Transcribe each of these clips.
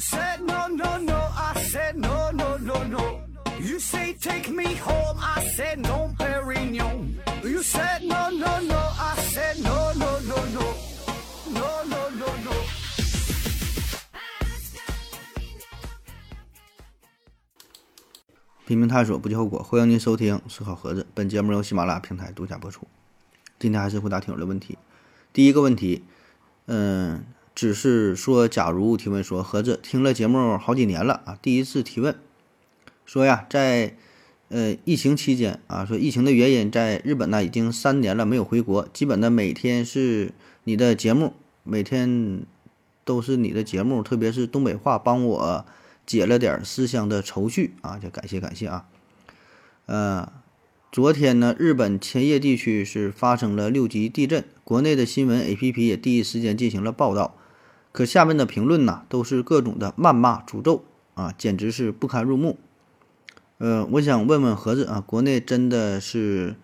said no no no, I said no no no no. You say take me home, I said no, Perignon. You said no no no, I said no no no no, no no no no. 拼命探索，不计后果。欢迎您收听《思考盒子》，本节目由喜马拉雅平台独家播出。今天还是回答听友的问题。第一个问题，嗯，只是说，假如提问说，盒子听了节目好几年了啊，第一次提问，说呀，在呃疫情期间啊，说疫情的原因，在日本呢已经三年了没有回国，基本呢每天是你的节目，每天都是你的节目，特别是东北话，帮我解了点思乡的愁绪啊，就感谢感谢啊，呃。昨天呢，日本千叶地区是发生了六级地震，国内的新闻 APP 也第一时间进行了报道。可下面的评论呢，都是各种的谩骂、诅咒啊，简直是不堪入目。呃，我想问问盒子啊，国内真的是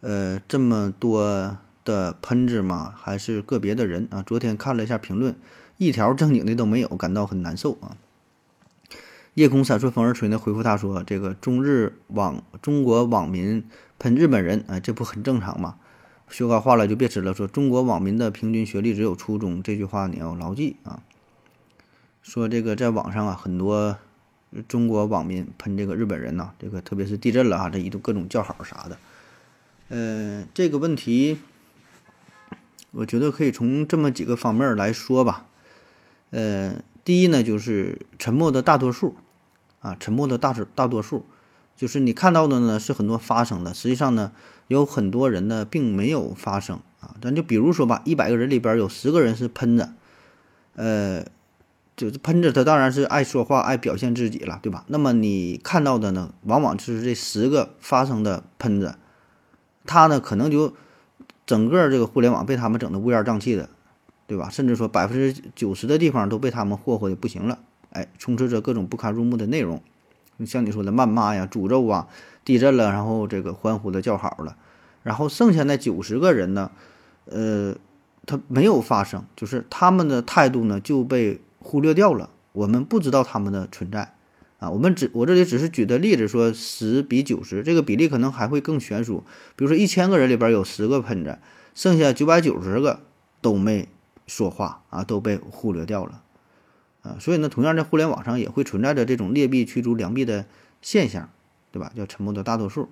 呃这么多的喷子吗？还是个别的人啊？昨天看了一下评论，一条正经的都没有，感到很难受啊。夜空闪烁，风儿吹呢。回复他说：“这个中日网中国网民喷日本人，哎，这不很正常吗？学高话了就别吃了。说中国网民的平均学历只有初中，这句话你要牢记啊。说这个在网上啊，很多中国网民喷这个日本人呐，这个特别是地震了啊，这一度各种叫好啥的。呃，这个问题，我觉得可以从这么几个方面来说吧。呃。”第一呢，就是沉默的大多数，啊，沉默的大多大多数，就是你看到的呢是很多发生的，实际上呢有很多人呢并没有发生啊。咱就比如说吧，一百个人里边有十个人是喷子，呃，就是喷子，他当然是爱说话、爱表现自己了，对吧？那么你看到的呢，往往就是这十个发生的喷子，他呢可能就整个这个互联网被他们整的乌烟瘴气的。对吧？甚至说百分之九十的地方都被他们霍霍的不行了，哎，充斥着各种不堪入目的内容，像你说的谩骂呀、诅咒啊、地震了，然后这个欢呼的叫好了，然后剩下那九十个人呢，呃，他没有发生，就是他们的态度呢就被忽略掉了，我们不知道他们的存在啊。我们只我这里只是举的例子，说十比九十这个比例可能还会更悬殊，比如说一千个人里边有十个喷子，剩下九百九十个都没。说话啊都被忽略掉了，啊，所以呢，同样在互联网上也会存在着这种劣币驱逐良币的现象，对吧？叫沉默的大多数。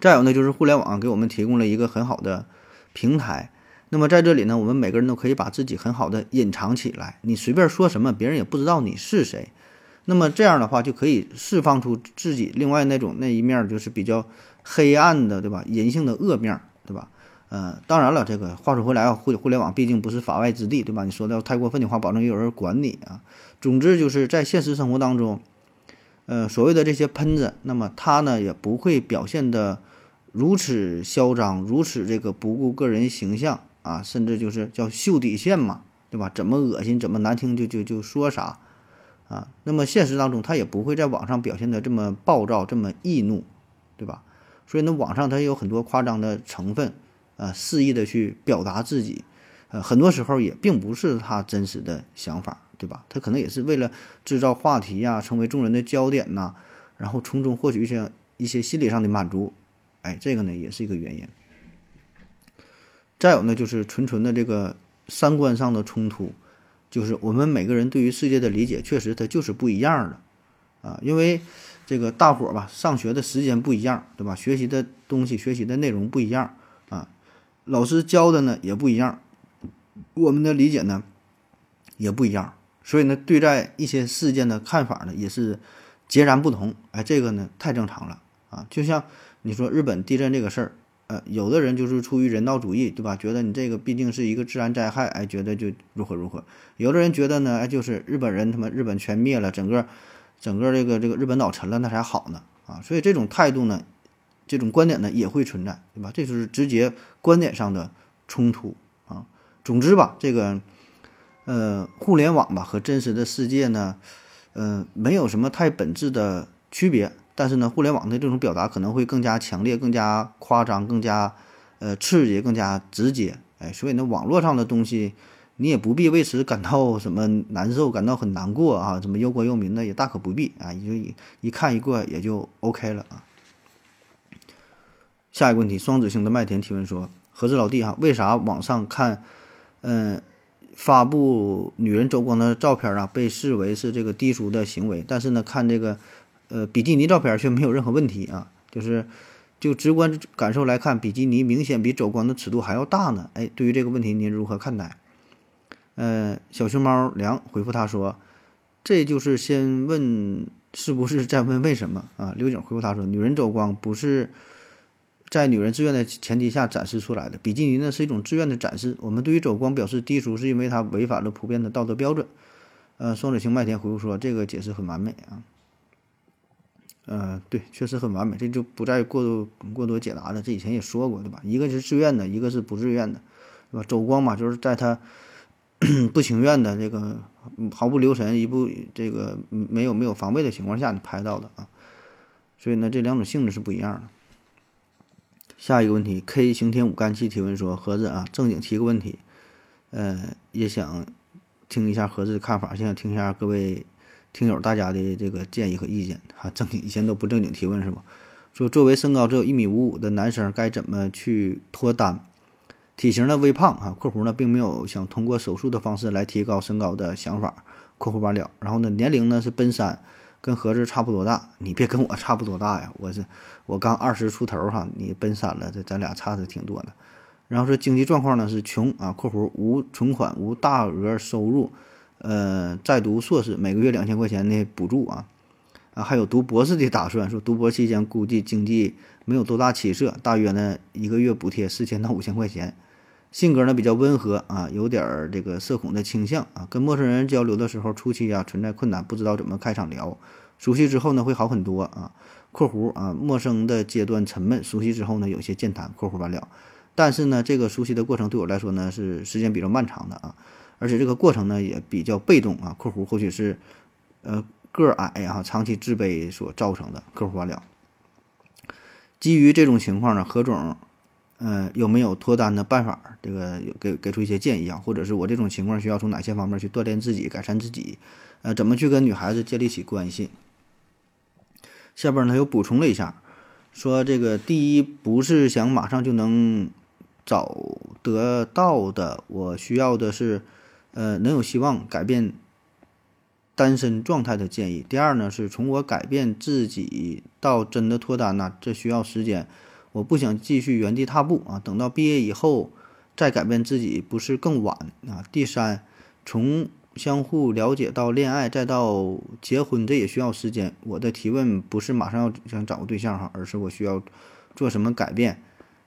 再有呢，就是互联网给我们提供了一个很好的平台，那么在这里呢，我们每个人都可以把自己很好的隐藏起来，你随便说什么，别人也不知道你是谁。那么这样的话，就可以释放出自己另外那种那一面，就是比较黑暗的，对吧？人性的恶面，对吧？呃，当然了，这个话说回来啊，互互联网毕竟不是法外之地，对吧？你说的太过分的话，保证也有人管你啊。总之就是在现实生活当中，呃，所谓的这些喷子，那么他呢也不会表现的如此嚣张，如此这个不顾个人形象啊，甚至就是叫秀底线嘛，对吧？怎么恶心，怎么难听就就就说啥啊。那么现实当中他也不会在网上表现的这么暴躁，这么易怒，对吧？所以呢，网上他有很多夸张的成分。呃，肆意的去表达自己，呃，很多时候也并不是他真实的想法，对吧？他可能也是为了制造话题呀，成为众人的焦点呐，然后从中获取一些一些心理上的满足，哎，这个呢也是一个原因。再有呢，就是纯纯的这个三观上的冲突，就是我们每个人对于世界的理解，确实它就是不一样的，啊，因为这个大伙儿吧，上学的时间不一样，对吧？学习的东西、学习的内容不一样啊。老师教的呢也不一样，我们的理解呢也不一样，所以呢，对待一些事件的看法呢也是截然不同。哎，这个呢太正常了啊！就像你说日本地震这个事儿，呃，有的人就是出于人道主义，对吧？觉得你这个毕竟是一个自然灾害，哎，觉得就如何如何。有的人觉得呢，哎，就是日本人他妈日本全灭了，整个整个这个这个日本岛沉了，那才好呢啊！所以这种态度呢。这种观点呢也会存在，对吧？这就是直接观点上的冲突啊。总之吧，这个呃，互联网吧和真实的世界呢，嗯，没有什么太本质的区别。但是呢，互联网的这种表达可能会更加强烈、更加夸张、更加呃刺激、更加直接。哎，所以呢，网络上的东西你也不必为此感到什么难受，感到很难过啊，什么忧国忧民的也大可不必啊，也就一一看一过也就 OK 了啊。下一个问题，双子星的麦田提问说：何子老弟哈，为啥网上看，嗯，发布女人走光的照片啊，被视为是这个低俗的行为，但是呢，看这个，呃，比基尼照片却没有任何问题啊？就是就直观感受来看，比基尼明显比走光的尺度还要大呢。哎，对于这个问题您如何看待？呃，小熊猫梁回复他说：“这就是先问是不是再问为什么啊？”刘景回复他说：“女人走光不是在女人自愿的前提下展示出来的，比基尼呢是一种自愿的展示。我们对于走光表示低俗，是因为它违反了普遍的道德标准。”呃，双子星麦田回复说：“这个解释很完美啊。”呃，对，确实很完美，这就不再过多过多解答了。这以前也说过，对吧？一个是自愿的，一个是不自愿的，对吧？走光嘛，就是在他。不情愿的这个毫不留神一步这个没有没有防备的情况下你拍到的啊，所以呢这两种性质是不一样的。下一个问题，K 刑天五干气提问说：盒子啊，正经提个问题，呃，也想听一下盒子的看法，想听一下各位听友大家的这个建议和意见啊。正经以前都不正经提问是吧？说作为身高只有一米五五的男生该怎么去脱单？体型的微胖啊，括弧呢并没有想通过手术的方式来提高身高的想法，括弧完了。然后呢，年龄呢是奔三，跟盒子差不多大。你别跟我差不多大呀，我是我刚二十出头哈，你奔三了，这咱俩差的挺多的。然后说经济状况呢是穷啊，括弧无存款，无大额收入，呃，在读硕士，每个月两千块钱的补助啊，啊还有读博士的打算。说读博期间估计经济没有多大起色，大约呢一个月补贴四千到五千块钱。性格呢比较温和啊，有点儿这个社恐的倾向啊。跟陌生人交流的时候，初期啊存在困难，不知道怎么开场聊。熟悉之后呢会好很多啊。括弧啊，陌生的阶段沉闷，熟悉之后呢有些健谈。括弧完了。但是呢，这个熟悉的过程对我来说呢是时间比较漫长的啊，而且这个过程呢也比较被动啊。括弧或许是呃个矮啊，长期自卑所造成的。括弧完了。基于这种情况呢，何总。嗯，有没有脱单的办法？这个给给出一些建议啊，或者是我这种情况需要从哪些方面去锻炼自己、改善自己？呃，怎么去跟女孩子建立起关系？下边呢又补充了一下，说这个第一不是想马上就能找得到的，我需要的是呃能有希望改变单身状态的建议。第二呢是从我改变自己到真的脱单呢，这需要时间。我不想继续原地踏步啊，等到毕业以后再改变自己，不是更晚啊？第三，从相互了解到恋爱再到结婚，这也需要时间。我的提问不是马上要想找个对象哈，而是我需要做什么改变？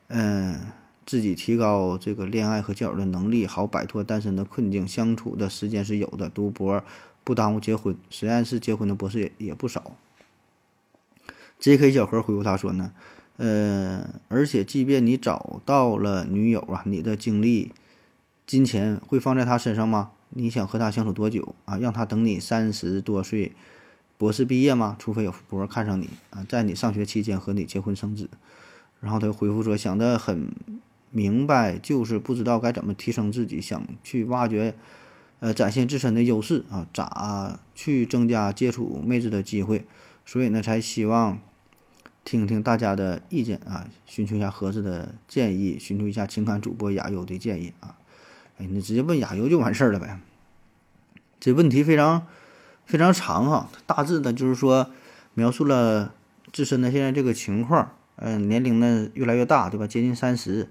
嗯，自己提高这个恋爱和交友的能力，好摆脱单身的困境。相处的时间是有的，读博不耽误结婚，实验室结婚的博士也也不少。J.K. 小何回复他说呢？呃，而且即便你找到了女友啊，你的精力、金钱会放在她身上吗？你想和她相处多久啊？让她等你三十多岁，博士毕业吗？除非有富婆看上你啊，在你上学期间和你结婚生子。然后他回复说，想得很明白，就是不知道该怎么提升自己，想去挖掘，呃，展现自身的优势啊，咋去增加接触妹子的机会？所以呢，才希望。听听大家的意见啊，寻求一下合适的建议，寻求一下情感主播亚优的建议啊。哎，你直接问亚优就完事儿了呗。这问题非常非常长哈，大致的就是说描述了自身的现在这个情况，嗯，年龄呢越来越大，对吧？接近三十，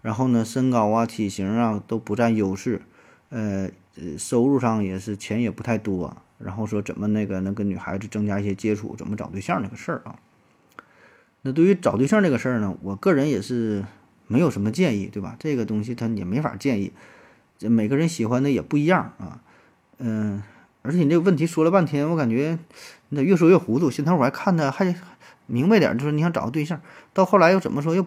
然后呢身高啊、体型啊都不占优势，呃，收入上也是钱也不太多，然后说怎么那个能跟女孩子增加一些接触，怎么找对象那个事儿啊。那对于找对象这个事儿呢，我个人也是没有什么建议，对吧？这个东西他也没法建议，这每个人喜欢的也不一样啊。嗯，而且你这个问题说了半天，我感觉你咋越说越糊涂。先头我还看的还明白点，就是你想找个对象，到后来又怎么说又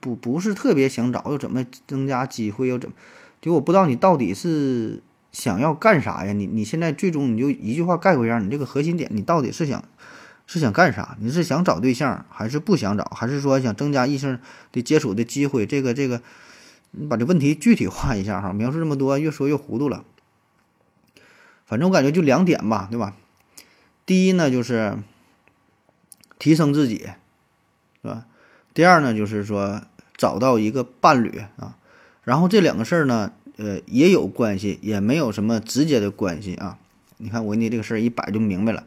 不不是特别想找，又怎么增加机会，又怎么？就我不知道你到底是想要干啥呀？你你现在最终你就一句话概括一下，你这个核心点，你到底是想？是想干啥？你是想找对象，还是不想找？还是说想增加异性的接触的机会？这个这个，你把这问题具体化一下哈，描述这么多越说越糊涂了。反正我感觉就两点吧，对吧？第一呢，就是提升自己，是吧？第二呢，就是说找到一个伴侣啊。然后这两个事儿呢，呃，也有关系，也没有什么直接的关系啊。你看我给你这个事儿一摆就明白了，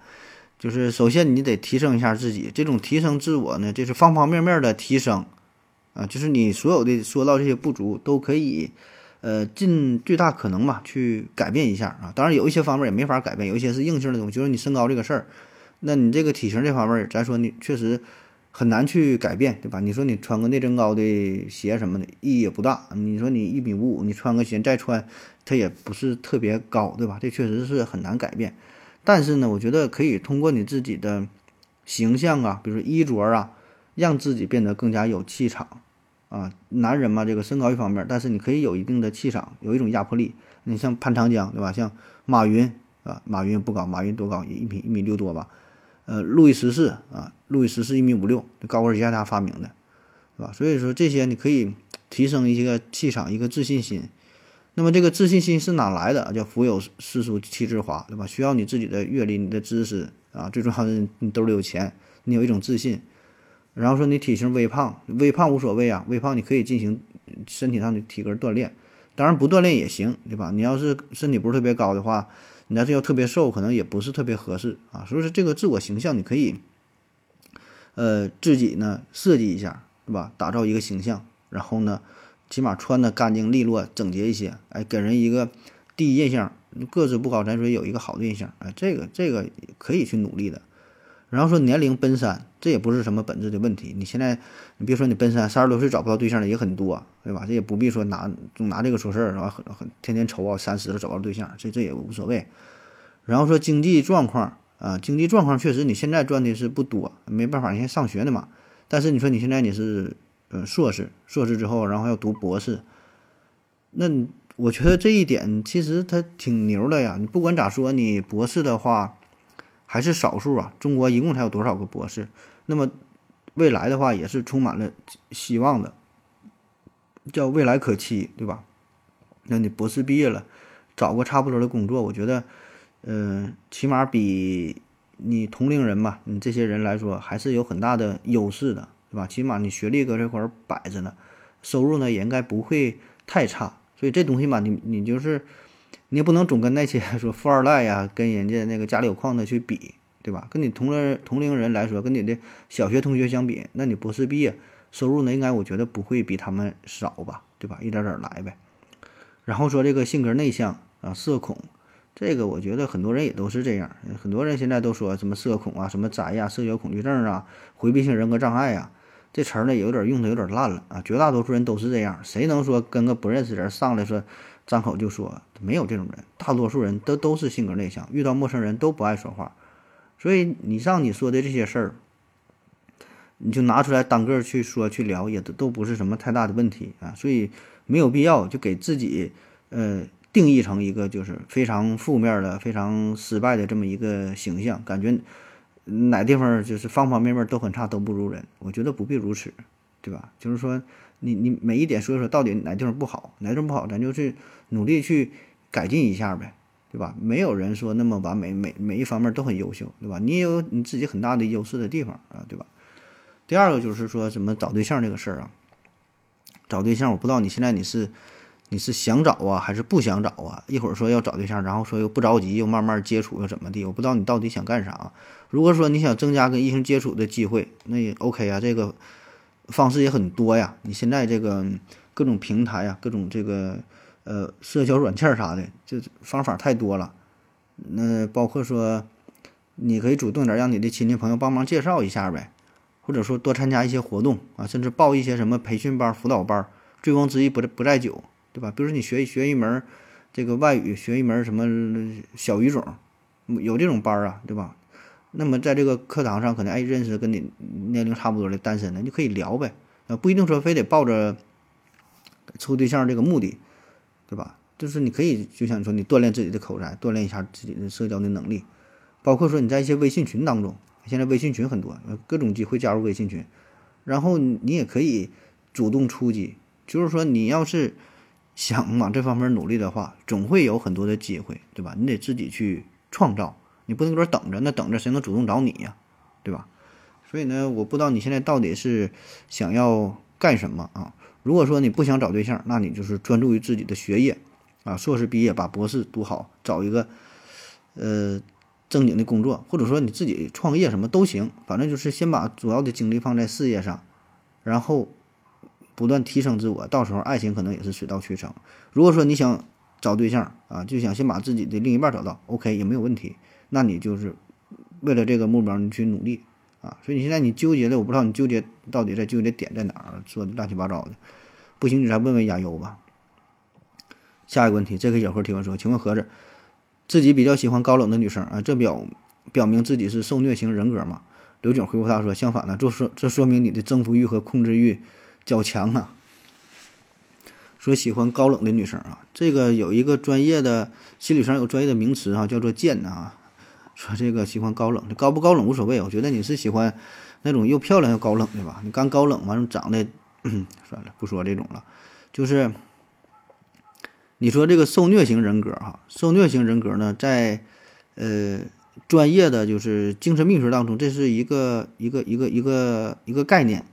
就是首先你得提升一下自己，这种提升自我呢，就是方方面面的提升啊，就是你所有的说到这些不足都可以。呃，尽最大可能吧，去改变一下啊。当然，有一些方面也没法改变，有一些是硬性的东西，就是你身高这个事儿，那你这个体型这方面，咱说你确实很难去改变，对吧？你说你穿个内增高的鞋什么的，意义也不大。你说你一米五五，你穿个鞋再穿，它也不是特别高，对吧？这确实是很难改变。但是呢，我觉得可以通过你自己的形象啊，比如说衣着啊，让自己变得更加有气场。啊，男人嘛，这个身高一方面，但是你可以有一定的气场，有一种压迫力。你像潘长江，对吧？像马云啊，马云不高，马云多高？一米一米六多吧。呃，路易十四啊，路易十四一米五六，高跟鞋他发明的，是吧？所以说这些你可以提升一个气场，一个自信心。那么这个自信心是哪来的？叫腹有诗书气自华，对吧？需要你自己的阅历、你的知识啊，最重要的你兜里有钱，你有一种自信。然后说你体型微胖，微胖无所谓啊，微胖你可以进行身体上的体格锻炼，当然不锻炼也行，对吧？你要是身体不是特别高的话，你要是要特别瘦，可能也不是特别合适啊。所以说这个自我形象你可以，呃，自己呢设计一下，对吧？打造一个形象，然后呢，起码穿的干净利落、整洁一些，哎，给人一个第一印象，个子不高，咱说有一个好的印象，哎，这个这个可以去努力的。然后说年龄奔三，这也不是什么本质的问题。你现在，你别说你奔三，三十多岁找不到对象的也很多，对吧？这也不必说拿总拿这个说事儿，是吧？很很天天愁啊，三十了找不到对象，这这也无所谓。然后说经济状况啊，经济状况确实你现在赚的是不多，没办法，你现在上学呢嘛。但是你说你现在你是嗯硕士，硕士之后然后要读博士，那我觉得这一点其实他挺牛的呀。你不管咋说，你博士的话。还是少数啊！中国一共才有多少个博士？那么未来的话也是充满了希望的，叫未来可期，对吧？那你博士毕业了，找个差不多的工作，我觉得，嗯，起码比你同龄人吧，你这些人来说还是有很大的优势的，对吧？起码你学历搁这块儿摆着呢，收入呢也应该不会太差。所以这东西嘛，你你就是。你也不能总跟那些 说富二代呀，跟人家那个家里有矿的去比，对吧？跟你同龄同龄人来说，跟你的小学同学相比，那你博士毕业收入呢，应该我觉得不会比他们少吧，对吧？一点点来呗。然后说这个性格内向啊，社恐，这个我觉得很多人也都是这样。很多人现在都说什么社恐啊，什么宅呀，社交恐惧症啊，回避性人格障碍呀，这词儿呢也有点用的有点烂了啊。绝大多数人都是这样，谁能说跟个不认识人上来说？张口就说没有这种人，大多数人都都是性格内向，遇到陌生人都不爱说话，所以你像你说的这些事儿，你就拿出来单个去说去聊，也都都不是什么太大的问题啊，所以没有必要就给自己呃定义成一个就是非常负面的、非常失败的这么一个形象，感觉哪地方就是方方面面都很差，都不如人，我觉得不必如此，对吧？就是说。你你每一点说一说，到底哪地方不好，哪地方不好，咱就去努力去改进一下呗，对吧？没有人说那么完美，每每一方面都很优秀，对吧？你也有你自己很大的优势的地方啊，对吧？第二个就是说什么找对象这个事儿啊，找对象，我不知道你现在你是你是想找啊，还是不想找啊？一会儿说要找对象，然后说又不着急，又慢慢接触，又怎么地？我不知道你到底想干啥。如果说你想增加跟异性接触的机会，那也 OK 啊，这个。方式也很多呀，你现在这个各种平台呀，各种这个呃社交软件啥的，这方法太多了。那包括说，你可以主动点，让你的亲戚朋友帮忙介绍一下呗，或者说多参加一些活动啊，甚至报一些什么培训班、辅导班，醉翁之意不不在酒，对吧？比如说你学学一门这个外语，学一门什么小语种，有这种班啊，对吧？那么在这个课堂上，可能哎认识跟你年龄差不多的单身的，你可以聊呗，啊不一定说非得抱着处对象这个目的，对吧？就是你可以就像你说，你锻炼自己的口才，锻炼一下自己的社交的能力，包括说你在一些微信群当中，现在微信群很多，各种机会加入微信群，然后你也可以主动出击，就是说你要是想往这方面努力的话，总会有很多的机会，对吧？你得自己去创造，你不能搁这等着，那等着谁能主动找你呀，对吧？所以呢，我不知道你现在到底是想要干什么啊？如果说你不想找对象，那你就是专注于自己的学业啊，硕士毕业把博士读好，找一个呃正经的工作，或者说你自己创业什么都行，反正就是先把主要的精力放在事业上，然后不断提升自我，到时候爱情可能也是水到渠成。如果说你想找对象啊，就想先把自己的另一半找到，OK 也没有问题，那你就是为了这个目标你去努力。啊，所以你现在你纠结的，我不知道你纠结到底在纠结点在哪儿，说的乱七八糟的，不行你再问问亚优吧。下一个问题，这个小何提问说，请问盒子自己比较喜欢高冷的女生啊，这表表明自己是受虐型人格吗？刘景回复他说，相反呢，这说这说明你的征服欲和控制欲较强啊。说喜欢高冷的女生啊，这个有一个专业的心理上有专业的名词啊，叫做贱啊。说这个喜欢高冷，高不高冷无所谓。我觉得你是喜欢那种又漂亮又高冷的吧？你刚高冷完了，长得算了，不说这种了。就是你说这个受虐型人格哈，受虐型人格呢，在呃专业的就是精神病学当中，这是一个一个一个一个一个概念，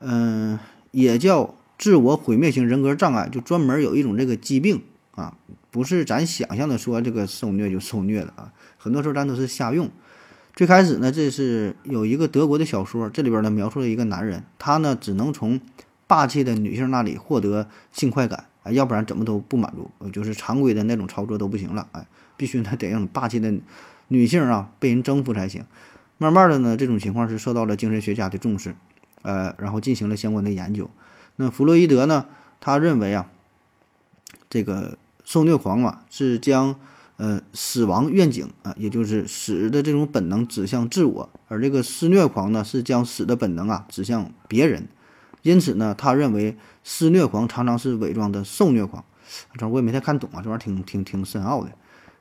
嗯，也叫自我毁灭型人格障碍，就专门有一种这个疾病啊，不是咱想象的说这个受虐就受虐的啊。很多时候咱都是瞎用。最开始呢，这是有一个德国的小说，这里边呢描述了一个男人，他呢只能从霸气的女性那里获得性快感啊，要不然怎么都不满足，就是常规的那种操作都不行了，哎，必须呢得让霸气的女性啊被人征服才行。慢慢的呢，这种情况是受到了精神学家的重视，呃，然后进行了相关的研究。那弗洛伊德呢，他认为啊，这个受虐狂啊是将呃，死亡愿景啊，也就是死的这种本能指向自我，而这个施虐狂呢，是将死的本能啊指向别人。因此呢，他认为施虐狂常常是伪装的受虐狂。这我也没太看懂啊，这玩意儿挺挺挺深奥的。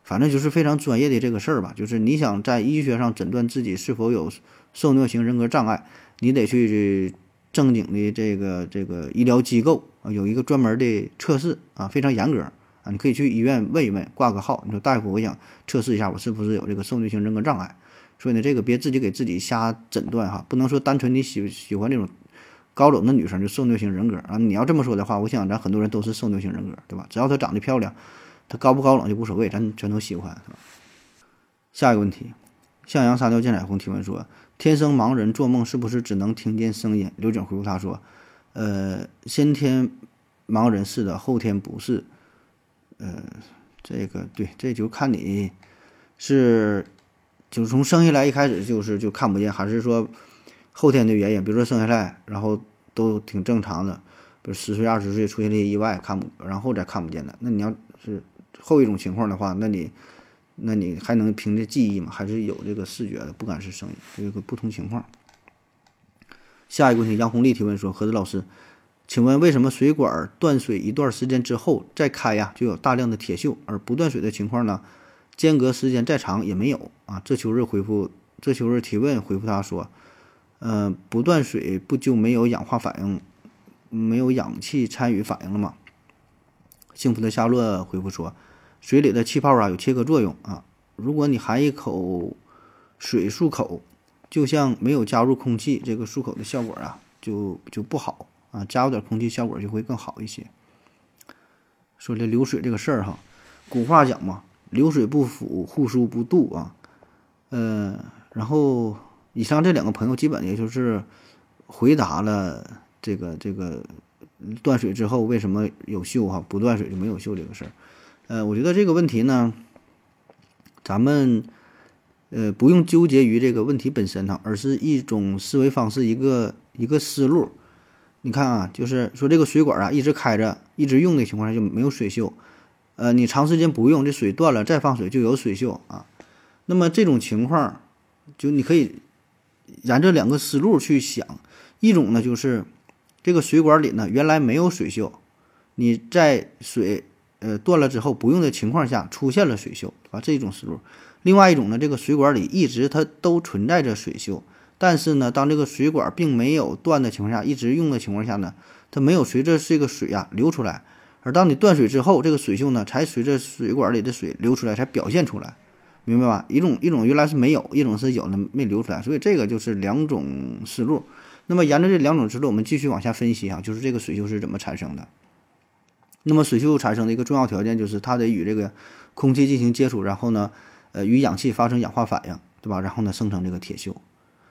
反正就是非常专业的这个事儿吧。就是你想在医学上诊断自己是否有受虐型人格障碍，你得去正经的这个这个医疗机构啊，有一个专门的测试啊，非常严格啊。你可以去医院问一问，挂个号。你说大夫，我想测试一下，我是不是有这个受虐型人格障碍？所以呢，这个别自己给自己瞎诊断哈，不能说单纯你喜喜欢这种高冷的女生就受虐型人格啊。你要这么说的话，我想咱很多人都是受虐型人格，对吧？只要她长得漂亮，她高不高冷就无所谓，咱全都喜欢，是吧？下一个问题，向阳沙雕见彩虹提问说：天生盲人做梦是不是只能听见声音？刘景回复他说：呃，先天盲人是的，后天不是。呃，这个对，这就看你是就是从生下来一开始就是就看不见，还是说后天的原因，比如说生下来然后都挺正常的，比如十岁二十岁出现了意外看不，然后再看不见的。那你要是后一种情况的话，那你那你还能凭着记忆吗？还是有这个视觉的，不管是声音，这个不同情况。下一个问题，杨红丽提问说：何子老师。请问为什么水管断水一段时间之后再开呀，就有大量的铁锈，而不断水的情况呢？间隔时间再长也没有啊？这秋日回复这秋日提问回复他说，呃，不断水不就没有氧化反应，没有氧气参与反应了吗？幸福的夏洛回复说，水里的气泡啊有切割作用啊，如果你含一口水漱口，就像没有加入空气，这个漱口的效果啊就就不好。啊，加入点空气，效果就会更好一些。说这流水这个事儿哈，古话讲嘛，流水不腐，户枢不蠹啊。呃，然后以上这两个朋友基本也就是回答了这个这个断水之后为什么有锈哈，不断水就没有锈这个事儿。呃，我觉得这个问题呢，咱们呃不用纠结于这个问题本身哈，而是一种思维方式，一个一个思路。你看啊，就是说这个水管啊一直开着，一直用的情况下就没有水锈。呃，你长时间不用，这水断了再放水就有水锈啊。那么这种情况，就你可以沿着两个思路去想。一种呢就是这个水管里呢原来没有水锈，你在水呃断了之后不用的情况下出现了水锈，啊？这一种思路。另外一种呢，这个水管里一直它都存在着水锈，但是呢，当这个水管并没有断的情况下，一直用的情况下呢，它没有随着这个水呀流出来。而当你断水之后，这个水锈呢才随着水管里的水流出来，才表现出来，明白吧？一种一种原来是没有，一种是有的没流出来，所以这个就是两种思路。那么沿着这两种思路，我们继续往下分析啊，就是这个水锈是怎么产生的。那么水锈产生的一个重要条件就是它得与这个空气进行接触，然后呢，呃，与氧气发生氧化反应，对吧？然后呢，生成这个铁锈。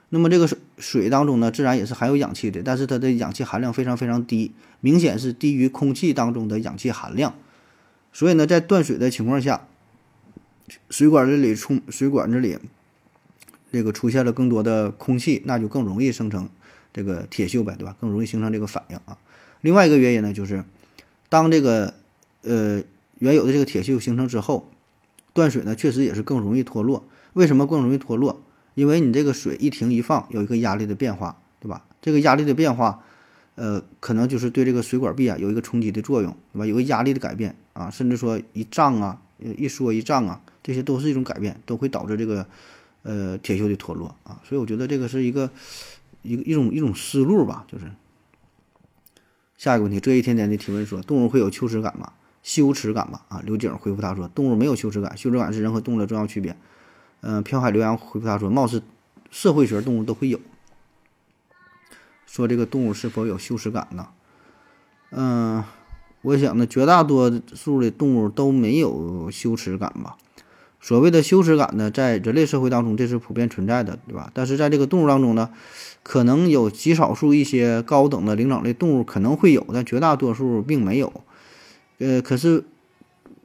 那么这个水水当中呢，自然也是含有氧气的，但是它的氧气含量非常非常低，明显是低于空气当中的氧气含量。所以呢，在断水的情况下，水管这里充水管这里这个出现了更多的空气，那就更容易生成这个铁锈呗，对吧？更容易形成这个反应啊。另外一个原因呢，就是当这个呃原有的这个铁锈形成之后，断水呢确实也是更容易脱落。为什么更容易脱落？因为你这个水一停一放，有一个压力的变化，对吧？这个压力的变化，呃，可能就是对这个水管壁啊有一个冲击的作用，对吧？有个压力的改变啊，甚至说一胀啊，一缩一胀啊，这些都是一种改变，都会导致这个呃铁锈的脱落啊。所以我觉得这个是一个一一种一种思路吧，就是下一个问题，这一天天的提问说，动物会有羞耻感吗？羞耻感吗？啊，刘景回复他说，动物没有羞耻感，羞耻感是人和动物的重要区别。嗯，飘海留洋回复他说：“貌似社会学动物都会有。”说这个动物是否有羞耻感呢？嗯，我想呢，绝大多数的动物都没有羞耻感吧。所谓的羞耻感呢，在人类社会当中这是普遍存在的，对吧？但是在这个动物当中呢，可能有极少数一些高等的灵长类动物可能会有，但绝大多数并没有。呃，可是。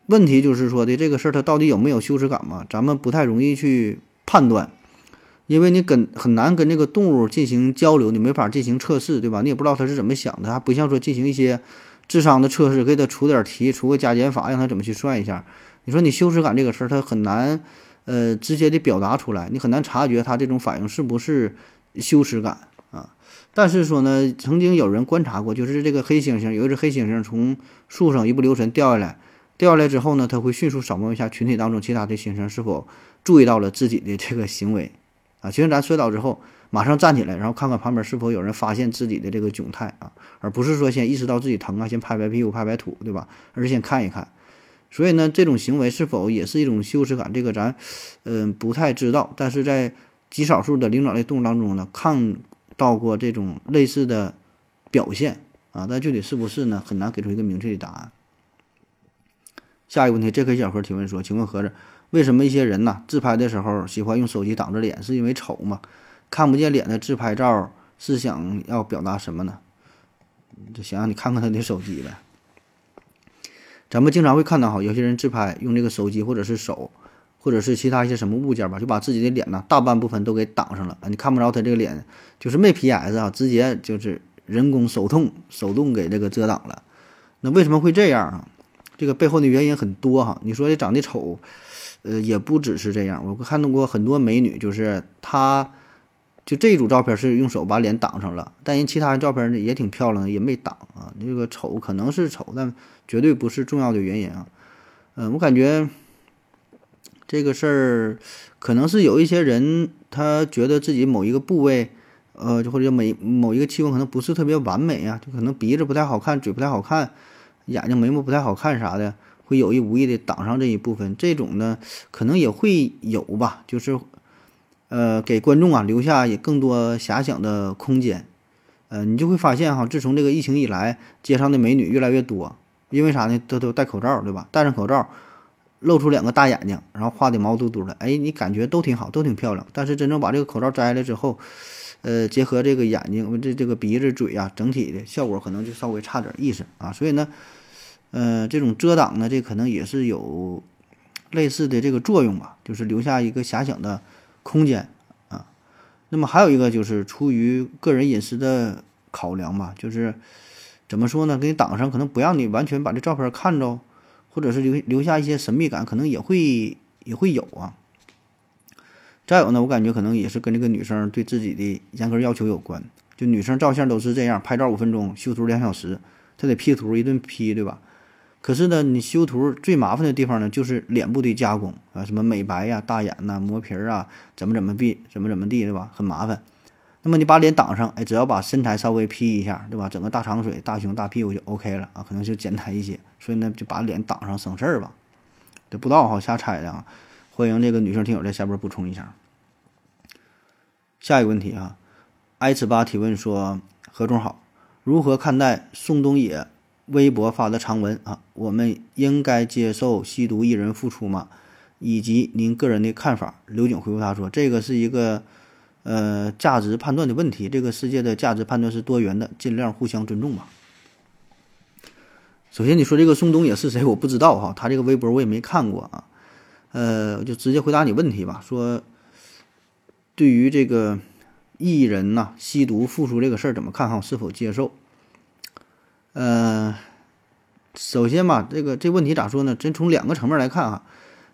问题就是说的这个事儿，它到底有没有羞耻感嘛？咱们不太容易去判断，因为你跟很难跟这个动物进行交流，你没法进行测试，对吧？你也不知道它是怎么想的，还不像说进行一些智商的测试，给它出点题，出个加减法，让它怎么去算一下。你说你羞耻感这个事儿，它很难呃直接的表达出来，你很难察觉它这种反应是不是羞耻感啊？但是说呢，曾经有人观察过，就是这个黑猩猩，有一只黑猩猩从树上一不留神掉下来。掉下来之后呢，它会迅速扫描一下群体当中其他的猩猩是否注意到了自己的这个行为，啊，其实咱摔倒之后马上站起来，然后看看旁边是否有人发现自己的这个窘态啊，而不是说先意识到自己疼啊，先拍拍屁股拍拍土，对吧？而是先看一看。所以呢，这种行为是否也是一种羞耻感，这个咱嗯不太知道。但是在极少数的灵长类动物当中呢，看到过这种类似的表现啊，但具体是不是呢，很难给出一个明确的答案。下一个问题，J.K. 小何提问说：“请问盒子，为什么一些人呢自拍的时候喜欢用手机挡着脸？是因为丑吗？看不见脸的自拍照是想要表达什么呢？就想让你看看他的手机呗。咱们经常会看到哈，有些人自拍用这个手机或者是手，或者是其他一些什么物件吧，就把自己的脸呢大半部分都给挡上了啊，你看不着他这个脸，就是没 P.S. 啊，直接就是人工手动手动给这个遮挡了。那为什么会这样啊？”这个背后的原因很多哈，你说的长得丑，呃，也不只是这样。我看到过很多美女，就是她，就这组照片是用手把脸挡上了，但人其他人照片呢也挺漂亮的，也没挡啊。这个丑可能是丑，但绝对不是重要的原因啊。嗯，我感觉这个事儿可能是有一些人他觉得自己某一个部位，呃，就或者某某一个器官可能不是特别完美啊，就可能鼻子不太好看，嘴不太好看。眼睛眉毛不太好看啥的，会有意无意的挡上这一部分，这种呢可能也会有吧，就是，呃，给观众啊留下也更多遐想的空间，呃，你就会发现哈，自从这个疫情以来，街上的美女越来越多，因为啥呢？都都戴口罩，对吧？戴上口罩，露出两个大眼睛，然后画的毛嘟嘟的，哎，你感觉都挺好，都挺漂亮。但是真正把这个口罩摘了之后，呃，结合这个眼睛，这这个鼻子、嘴啊，整体的效果可能就稍微差点意思啊。所以呢，呃，这种遮挡呢，这可能也是有类似的这个作用吧，就是留下一个遐想的空间啊。那么还有一个就是出于个人隐私的考量吧，就是怎么说呢？给你挡上，可能不让你完全把这照片看着，或者是留留下一些神秘感，可能也会也会有啊。再有呢，我感觉可能也是跟这个女生对自己的严格要求有关。就女生照相都是这样，拍照五分钟，修图两小时，她得 P 图一顿 P，对吧？可是呢，你修图最麻烦的地方呢，就是脸部的加工啊，什么美白呀、大眼呐、磨皮儿啊，怎么怎么地，怎么怎么地，对吧？很麻烦。那么你把脸挡上，哎，只要把身材稍微 P 一下，对吧？整个大长腿、大胸、大屁股就 OK 了啊，可能就简单一些。所以呢，就把脸挡上省事儿吧。这不知道哈，瞎猜的啊。欢迎这个女性听友在下边补充一下。下一个问题啊，i 尺八提问说：何总好，如何看待宋冬野微博发的长文啊？我们应该接受吸毒艺人复出吗？以及您个人的看法？刘景回复他说：这个是一个。呃，价值判断的问题，这个世界的价值判断是多元的，尽量互相尊重吧。首先，你说这个宋冬野是谁？我不知道哈，他这个微博我也没看过啊。呃，我就直接回答你问题吧。说，对于这个艺人呐吸毒复出这个事儿怎么看哈？是否接受？呃，首先吧，这个这问题咋说呢？真从两个层面来看哈。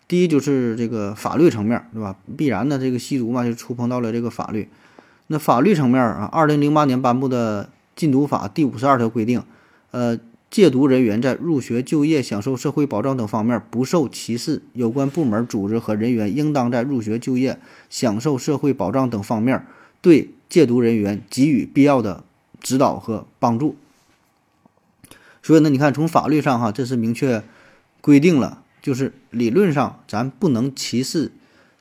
第一就是这个法律层面，对吧？必然的，这个吸毒嘛，就触碰到了这个法律。那法律层面啊，二零零八年颁布的《禁毒法》第五十二条规定，呃，戒毒人员在入学、就业、享受社会保障等方面不受歧视。有关部门、组织和人员应当在入学、就业、享受社会保障等方面对戒毒人员给予必要的指导和帮助。所以呢，你看，从法律上哈，这是明确规定了。就是理论上，咱不能歧视，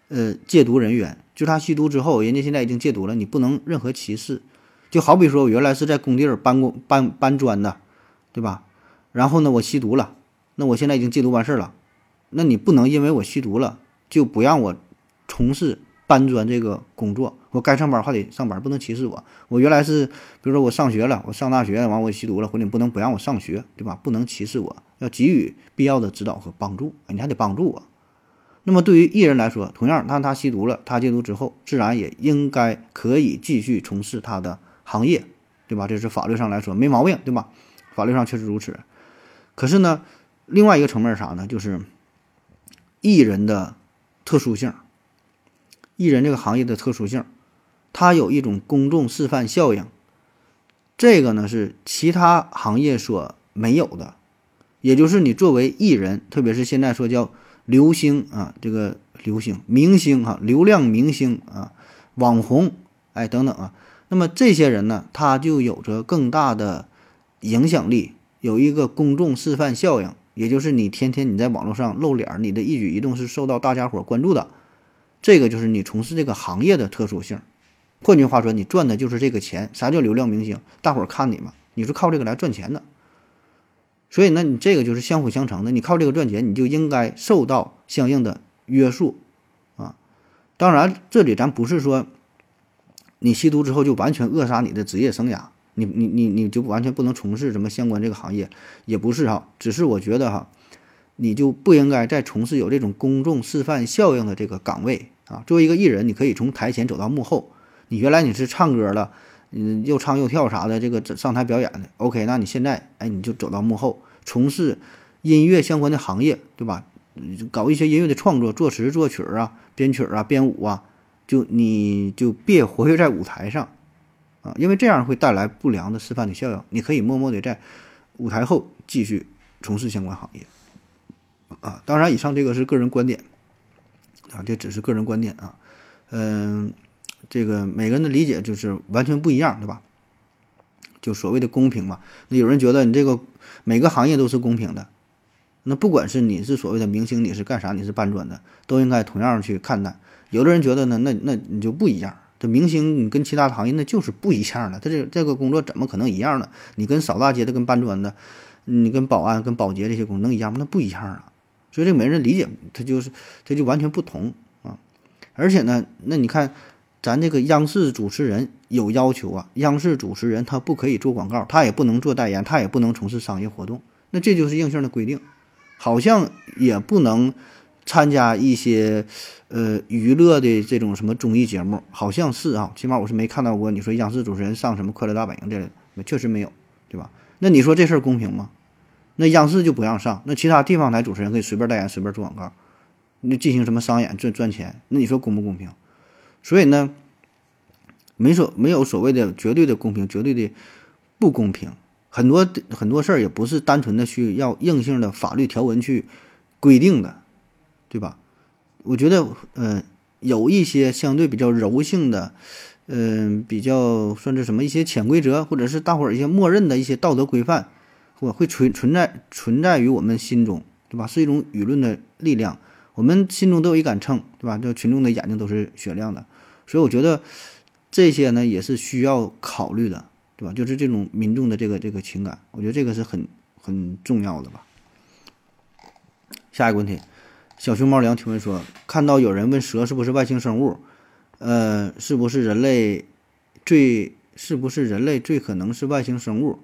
呃，戒毒人员。就他吸毒之后，人家现在已经戒毒了，你不能任何歧视。就好比说，我原来是在工地儿搬工、搬搬砖的，对吧？然后呢，我吸毒了，那我现在已经戒毒完事儿了，那你不能因为我吸毒了，就不让我从事。搬砖这个工作，我该上班还得上班，不能歧视我。我原来是，比如说我上学了，我上大学完我吸毒了，或者你不能不让我上学，对吧？不能歧视我，要给予必要的指导和帮助，你还得帮助我。那么对于艺人来说，同样，当他吸毒了，他戒毒之后，自然也应该可以继续从事他的行业，对吧？这是法律上来说没毛病，对吧？法律上确实如此。可是呢，另外一个层面是啥呢？就是艺人的特殊性。艺人这个行业的特殊性，它有一种公众示范效应，这个呢是其他行业所没有的。也就是你作为艺人，特别是现在说叫流星啊，这个流星明星哈，流量明星啊，网红哎等等啊，那么这些人呢，他就有着更大的影响力，有一个公众示范效应，也就是你天天你在网络上露脸，你的一举一动是受到大家伙关注的。这个就是你从事这个行业的特殊性，换句话说，你赚的就是这个钱。啥叫流量明星？大伙儿看你嘛，你是靠这个来赚钱的。所以呢，你这个就是相辅相成的。你靠这个赚钱，你就应该受到相应的约束啊。当然，这里咱不是说你吸毒之后就完全扼杀你的职业生涯，你你你你就完全不能从事什么相关这个行业，也不是哈。只是我觉得哈。你就不应该再从事有这种公众示范效应的这个岗位啊！作为一个艺人，你可以从台前走到幕后。你原来你是唱歌的，嗯，又唱又跳啥的，这个上台表演的，OK。那你现在，哎，你就走到幕后，从事音乐相关的行业，对吧？搞一些音乐的创作，作词作曲啊，编曲啊，编舞啊，就你就别活跃在舞台上啊，因为这样会带来不良的示范的效应。你可以默默的在舞台后继续从事相关行业。啊，当然，以上这个是个人观点，啊，这只是个人观点啊，嗯，这个每个人的理解就是完全不一样，对吧？就所谓的公平嘛，那有人觉得你这个每个行业都是公平的，那不管是你是所谓的明星，你是干啥，你是搬砖的，都应该同样去看待。有的人觉得呢，那那你就不一样，这明星你跟其他行业那就是不一样的，他这这个工作怎么可能一样呢？你跟扫大街的、跟搬砖的，你跟保安、跟保洁这些工能一样吗？那不一样啊。所以这每人理解，他就是他就完全不同啊！而且呢，那你看，咱这个央视主持人有要求啊，央视主持人他不可以做广告，他也不能做代言，他也不能从事商业活动。那这就是硬性的规定，好像也不能参加一些呃娱乐的这种什么综艺节目，好像是啊，起码我是没看到过。你说央视主持人上什么《快乐大本营》这类，确实没有，对吧？那你说这事儿公平吗？那央视就不让上，那其他地方台主持人可以随便代言、随便做广告，那进行什么商演赚赚钱？那你说公不公平？所以呢，没所没有所谓的绝对的公平、绝对的不公平。很多很多事儿也不是单纯的需要硬性的法律条文去规定的，对吧？我觉得，呃，有一些相对比较柔性的嗯，比较算是什么一些潜规则，或者是大伙儿一些默认的一些道德规范，或会存存在存在于我们心中，对吧？是一种舆论的力量，我们心中都有一杆秤，对吧？这群众的眼睛都是雪亮的，所以我觉得这些呢也是需要考虑的，对吧？就是这种民众的这个这个情感，我觉得这个是很很重要的吧。下一个问题，小熊猫粮提问说，看到有人问蛇是不是外星生物？呃，是不是人类最是不是人类最可能是外星生物？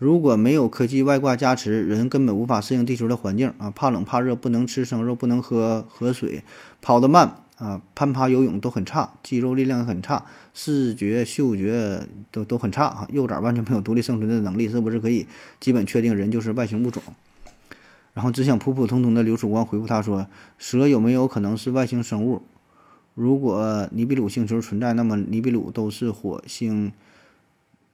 如果没有科技外挂加持，人根本无法适应地球的环境啊！怕冷怕热，不能吃生肉，不能喝河水，跑得慢啊，攀爬游泳都很差，肌肉力量很差，视觉嗅觉都都很差啊！幼崽完全没有独立生存的能力，是不是可以基本确定人就是外星物种？然后只想普普通通的刘曙光回复他说：蛇有没有可能是外星生物？如果尼比鲁星球存在，那么尼比鲁都是火星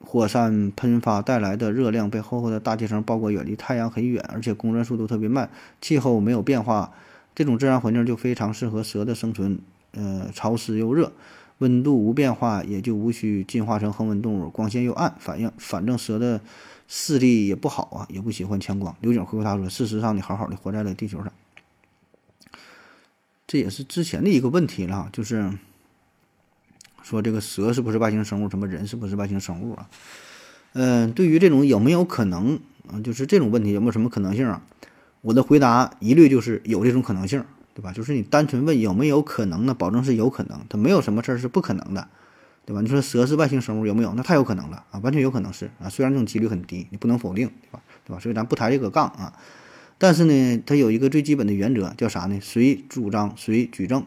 火山喷发带来的热量被厚厚的大气层包裹，远离太阳很远，而且公转速度特别慢，气候没有变化，这种自然环境就非常适合蛇的生存。呃，潮湿又热，温度无变化，也就无需进化成恒温动物。光线又暗，反应反正蛇的视力也不好啊，也不喜欢强光。刘景回复他说：“事实上，你好好的活在了地球上。”这也是之前的一个问题了，就是说这个蛇是不是外星生物，什么人是不是外星生物啊？嗯，对于这种有没有可能啊，就是这种问题有没有什么可能性啊？我的回答一律就是有这种可能性，对吧？就是你单纯问有没有可能呢，保证是有可能，它没有什么事儿是不可能的，对吧？你说蛇是外星生物有没有？那太有可能了啊，完全有可能是啊，虽然这种几率很低，你不能否定，对吧？对吧？所以咱不抬这个杠啊。但是呢，它有一个最基本的原则，叫啥呢？谁主张谁举证。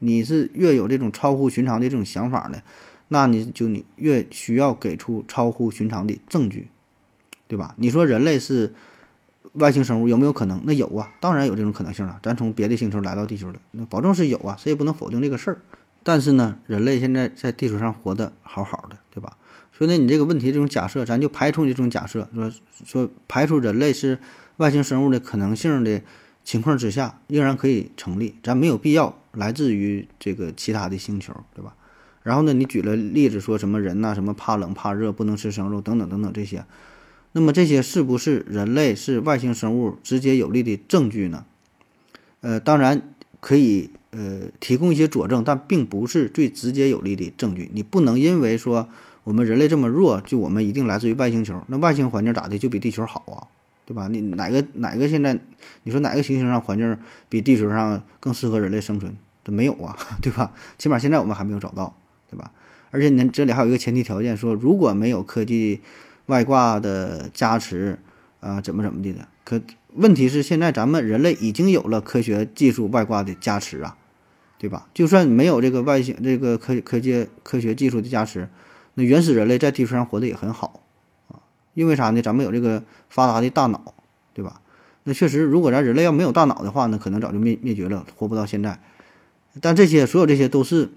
你是越有这种超乎寻常的这种想法呢，那你就你越需要给出超乎寻常的证据，对吧？你说人类是外星生物有没有可能？那有啊，当然有这种可能性了。咱从别的星球来到地球的，那保证是有啊，谁也不能否定这个事儿。但是呢，人类现在在地球上活得好好的，对吧？所以呢，你这个问题这种假设，咱就排除这种假设，说说排除人类是。外星生物的可能性的情况之下，仍然可以成立。咱没有必要来自于这个其他的星球，对吧？然后呢，你举了例子，说什么人呐，什么怕冷怕热，不能吃生肉，等等等等这些。那么这些是不是人类是外星生物直接有力的证据呢？呃，当然可以，呃，提供一些佐证，但并不是最直接有力的证据。你不能因为说我们人类这么弱，就我们一定来自于外星球。那外星环境咋的，就比地球好啊？对吧？你哪个哪个现在，你说哪个行星上环境比地球上更适合人类生存？这没有啊，对吧？起码现在我们还没有找到，对吧？而且呢，这里还有一个前提条件，说如果没有科技外挂的加持啊，怎么怎么的的？可问题是现在咱们人类已经有了科学技术外挂的加持啊，对吧？就算没有这个外星这个科科技科学技术的加持，那原始人类在地球上活得也很好。因为啥呢？咱们有这个发达的大脑，对吧？那确实，如果咱人类要没有大脑的话，那可能早就灭灭绝了，活不到现在。但这些所有这些都是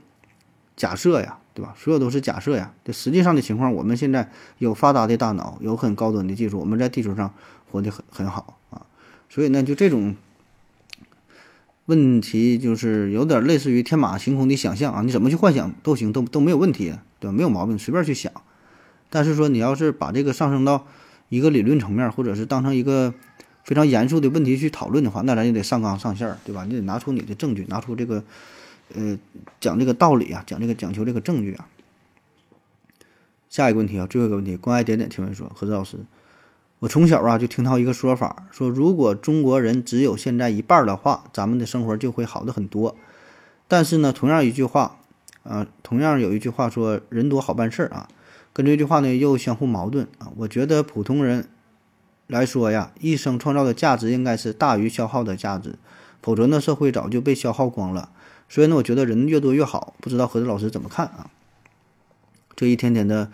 假设呀，对吧？所有都是假设呀。这实际上的情况，我们现在有发达的大脑，有很高端的技术，我们在地球上活得很很好啊。所以呢，就这种问题，就是有点类似于天马行空的想象啊。你怎么去幻想都行，都都没有问题，对吧？没有毛病，随便去想。但是说你要是把这个上升到一个理论层面，或者是当成一个非常严肃的问题去讨论的话，那咱就得上纲上线儿，对吧？你得拿出你的证据，拿出这个呃讲这个道理啊，讲这个讲求这个证据啊。下一个问题啊，最后一个问题，关爱点点提问说：何子老师，我从小啊就听到一个说法，说如果中国人只有现在一半的话，咱们的生活就会好的很多。但是呢，同样一句话啊，同样有一句话说，人多好办事儿啊。跟这句话呢又相互矛盾啊！我觉得普通人来说呀，一生创造的价值应该是大于消耗的价值，否则呢社会早就被消耗光了。所以呢，我觉得人越多越好。不知道何子老师怎么看啊？这一天天的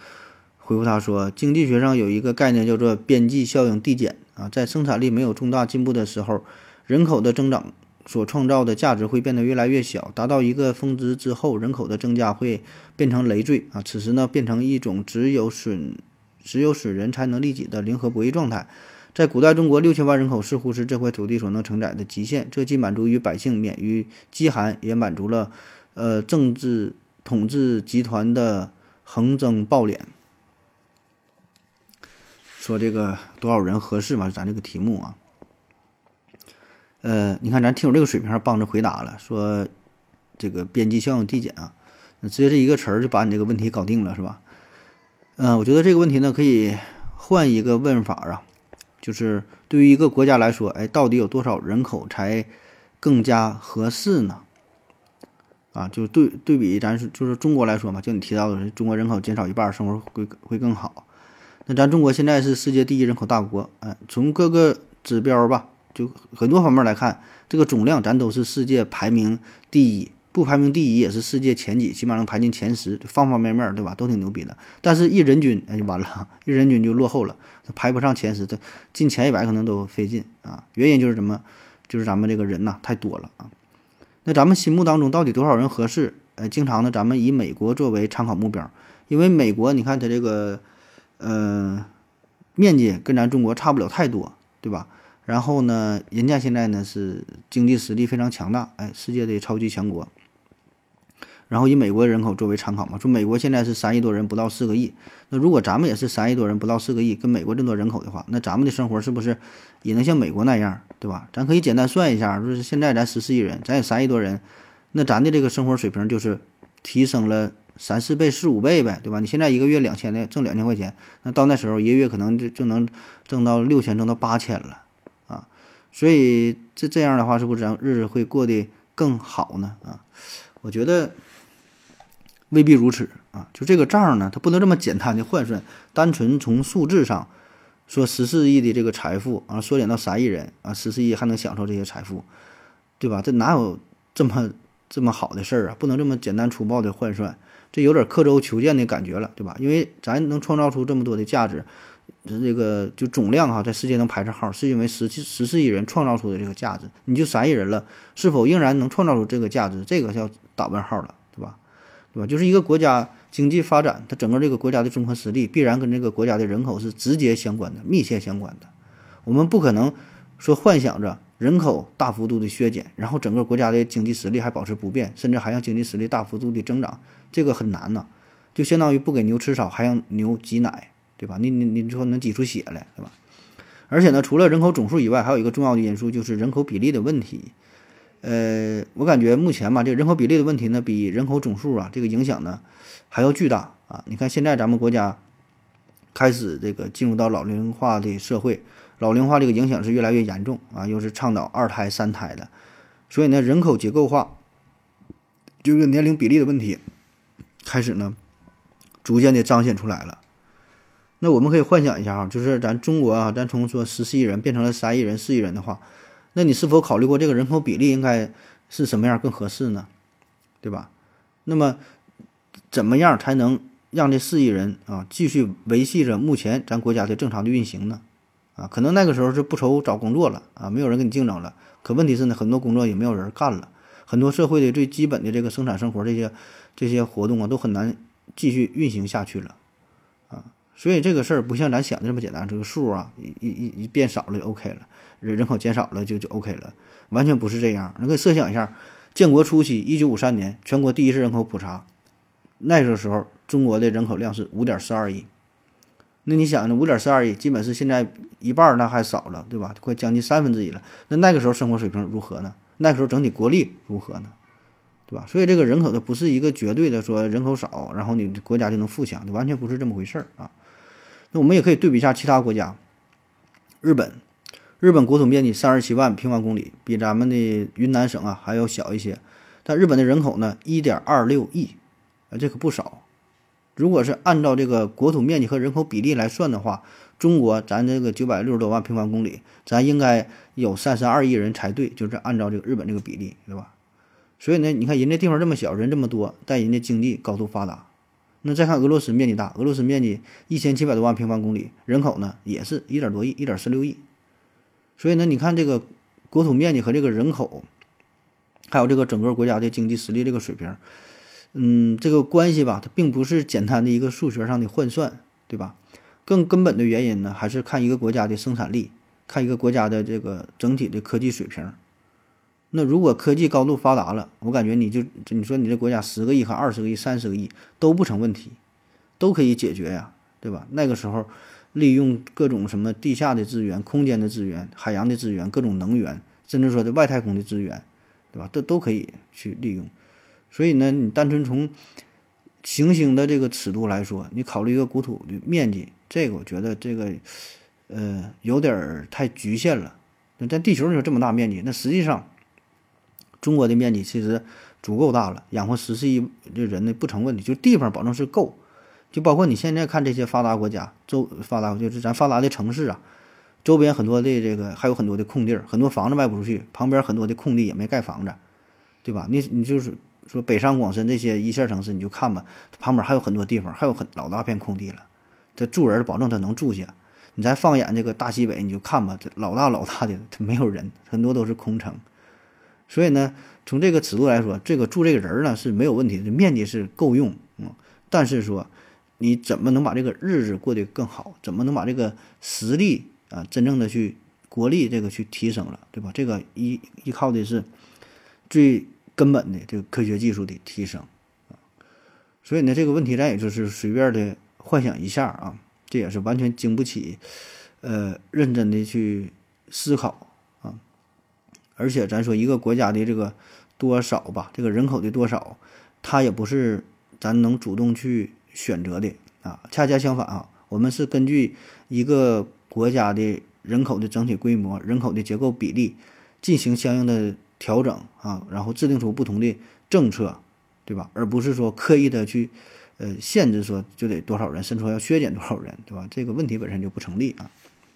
回复他说，经济学上有一个概念叫做边际效应递减啊，在生产力没有重大进步的时候，人口的增长。所创造的价值会变得越来越小，达到一个峰值之后，人口的增加会变成累赘啊。此时呢，变成一种只有损只有损人才能利己的零和博弈状态。在古代中国，六千万人口似乎是这块土地所能承载的极限。这既满足于百姓免于饥寒，也满足了呃政治统治集团的横征暴敛，说这个多少人合适嘛？咱这个题目啊，呃，你看咱听友这个水平帮着回答了，说这个边际效应递减啊，直接这一个词儿就把你这个问题搞定了，是吧？嗯，我觉得这个问题呢，可以换一个问法啊，就是对于一个国家来说，哎，到底有多少人口才更加合适呢？啊，就对对比咱是就是中国来说嘛，就你提到的，中国人口减少一半，生活会会更好。那咱中国现在是世界第一人口大国，哎，从各个指标吧，就很多方面来看，这个总量咱都是世界排名第一。不排名第一也是世界前几，起码能排进前十，方方面面对吧，都挺牛逼的。但是，一人均哎就完了，一人均就落后了，排不上前十，这进前一百可能都费劲啊。原因就是什么？就是咱们这个人呐太多了啊。那咱们心目当中到底多少人合适？呃，经常呢，咱们以美国作为参考目标，因为美国你看它这个，呃，面积跟咱中国差不了太多，对吧？然后呢，人家现在呢是经济实力非常强大，哎，世界的超级强国。然后以美国人口作为参考嘛，说美国现在是三亿多人，不到四个亿。那如果咱们也是三亿多人，不到四个亿，跟美国这么多人口的话，那咱们的生活是不是也能像美国那样，对吧？咱可以简单算一下，就是现在咱十四亿人，咱也三亿多人，那咱的这个生活水平就是提升了三四倍、四五倍呗，对吧？你现在一个月两千的，挣两千块钱，那到那时候一个月可能就就能挣到六千，挣到八千了。所以这这样的话，是不是咱日子会过得更好呢？啊，我觉得。未必如此啊！就这个账呢，它不能这么简单的换算，单纯从数字上说，十四亿的这个财富啊，缩减到三亿人啊，十四亿还能享受这些财富，对吧？这哪有这么这么好的事儿啊？不能这么简单粗暴的换算，这有点刻舟求剑的感觉了，对吧？因为咱能创造出这么多的价值，这个就总量哈，在世界能排上号，是因为十七十四亿人创造出的这个价值。你就三亿人了，是否仍然能创造出这个价值？这个叫打问号了。对吧？就是一个国家经济发展，它整个这个国家的综合实力必然跟这个国家的人口是直接相关的、密切相关的。我们不可能说幻想着人口大幅度的削减，然后整个国家的经济实力还保持不变，甚至还让经济实力大幅度的增长，这个很难呐。就相当于不给牛吃草，还让牛挤奶，对吧？你你你说能挤出血来，对吧？而且呢，除了人口总数以外，还有一个重要的因素就是人口比例的问题。呃，我感觉目前嘛，这个人口比例的问题呢，比人口总数啊，这个影响呢还要巨大啊！你看现在咱们国家开始这个进入到老龄化的社会，老龄化这个影响是越来越严重啊，又是倡导二胎、三胎的，所以呢，人口结构化就是年龄比例的问题开始呢逐渐的彰显出来了。那我们可以幻想一下啊，就是咱中国啊，咱从说十四亿人变成了三亿人、四亿人的话。那你是否考虑过这个人口比例应该是什么样更合适呢？对吧？那么怎么样才能让这四亿人啊继续维系着目前咱国家的正常的运行呢？啊，可能那个时候是不愁找工作了啊，没有人跟你竞争了。可问题是呢，很多工作也没有人干了，很多社会的最基本的这个生产生活这些这些活动啊都很难继续运行下去了。所以这个事儿不像咱想的这么简单，这个数啊一一一变少了就 OK 了。人人口减少了就就 OK 了，完全不是这样。你可以设想一下，建国初期，一九五三年，全国第一次人口普查，那个时候中国的人口量是五点四二亿。那你想，呢五点四二亿，基本是现在一半那还少了，对吧？快将近三分之一了。那那个时候生活水平如何呢？那时候整体国力如何呢？对吧？所以这个人口它不是一个绝对的说人口少，然后你国家就能富强，完全不是这么回事儿啊。那我们也可以对比一下其他国家，日本。日本国土面积三十七万平方公里，比咱们的云南省啊还要小一些。但日本的人口呢，一点二六亿，啊，这可不少。如果是按照这个国土面积和人口比例来算的话，中国咱这个九百六十多万平方公里，咱应该有三十二亿人才对，就是按照这个日本这个比例，对吧？所以呢，你看人家地方这么小，人这么多，但人家经济高度发达。那再看俄罗斯面积大，俄罗斯面积一千七百多万平方公里，人口呢也是一点多亿，一点四六亿。所以呢，你看这个国土面积和这个人口，还有这个整个国家的经济实力这个水平，嗯，这个关系吧，它并不是简单的一个数学上的换算，对吧？更根本的原因呢，还是看一个国家的生产力，看一个国家的这个整体的科技水平。那如果科技高度发达了，我感觉你就你说你这国家十个亿和二十个亿、三十个亿都不成问题，都可以解决呀，对吧？那个时候利用各种什么地下的资源、空间的资源、海洋的资源、各种能源，甚至说的外太空的资源，对吧？都都可以去利用。所以呢，你单纯从行星的这个尺度来说，你考虑一个国土的面积，这个我觉得这个呃有点儿太局限了。那在地球上有这么大面积，那实际上中国的面积其实足够大了，养活十四亿这人呢不成问题，就地方保证是够。就包括你现在看这些发达国家，周发达就是咱发达的城市啊，周边很多的这个还有很多的空地儿，很多房子卖不出去，旁边很多的空地也没盖房子，对吧？你你就是说北上广深这些一线城市，你就看吧，旁边还有很多地方，还有很老大片空地了，这住人保证他能住下。你再放眼这个大西北，你就看吧，这老大老大的，没有人，很多都是空城。所以呢，从这个尺度来说，这个住这个人呢是没有问题的，面积是够用，嗯，但是说。你怎么能把这个日子过得更好？怎么能把这个实力啊，真正的去国力这个去提升了，对吧？这个依依靠的是最根本的这个科学技术的提升啊。所以呢，这个问题咱也就是随便的幻想一下啊，这也是完全经不起呃认真的去思考。而且咱说一个国家的这个多少吧，这个人口的多少，它也不是咱能主动去。选择的啊，恰恰相反啊，我们是根据一个国家的人口的整体规模、人口的结构比例进行相应的调整啊，然后制定出不同的政策，对吧？而不是说刻意的去呃限制说就得多少人，甚至说要削减多少人，对吧？这个问题本身就不成立啊。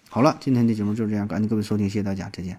好了，今天的节目就是这样，感谢各位收听，谢谢大家，再见。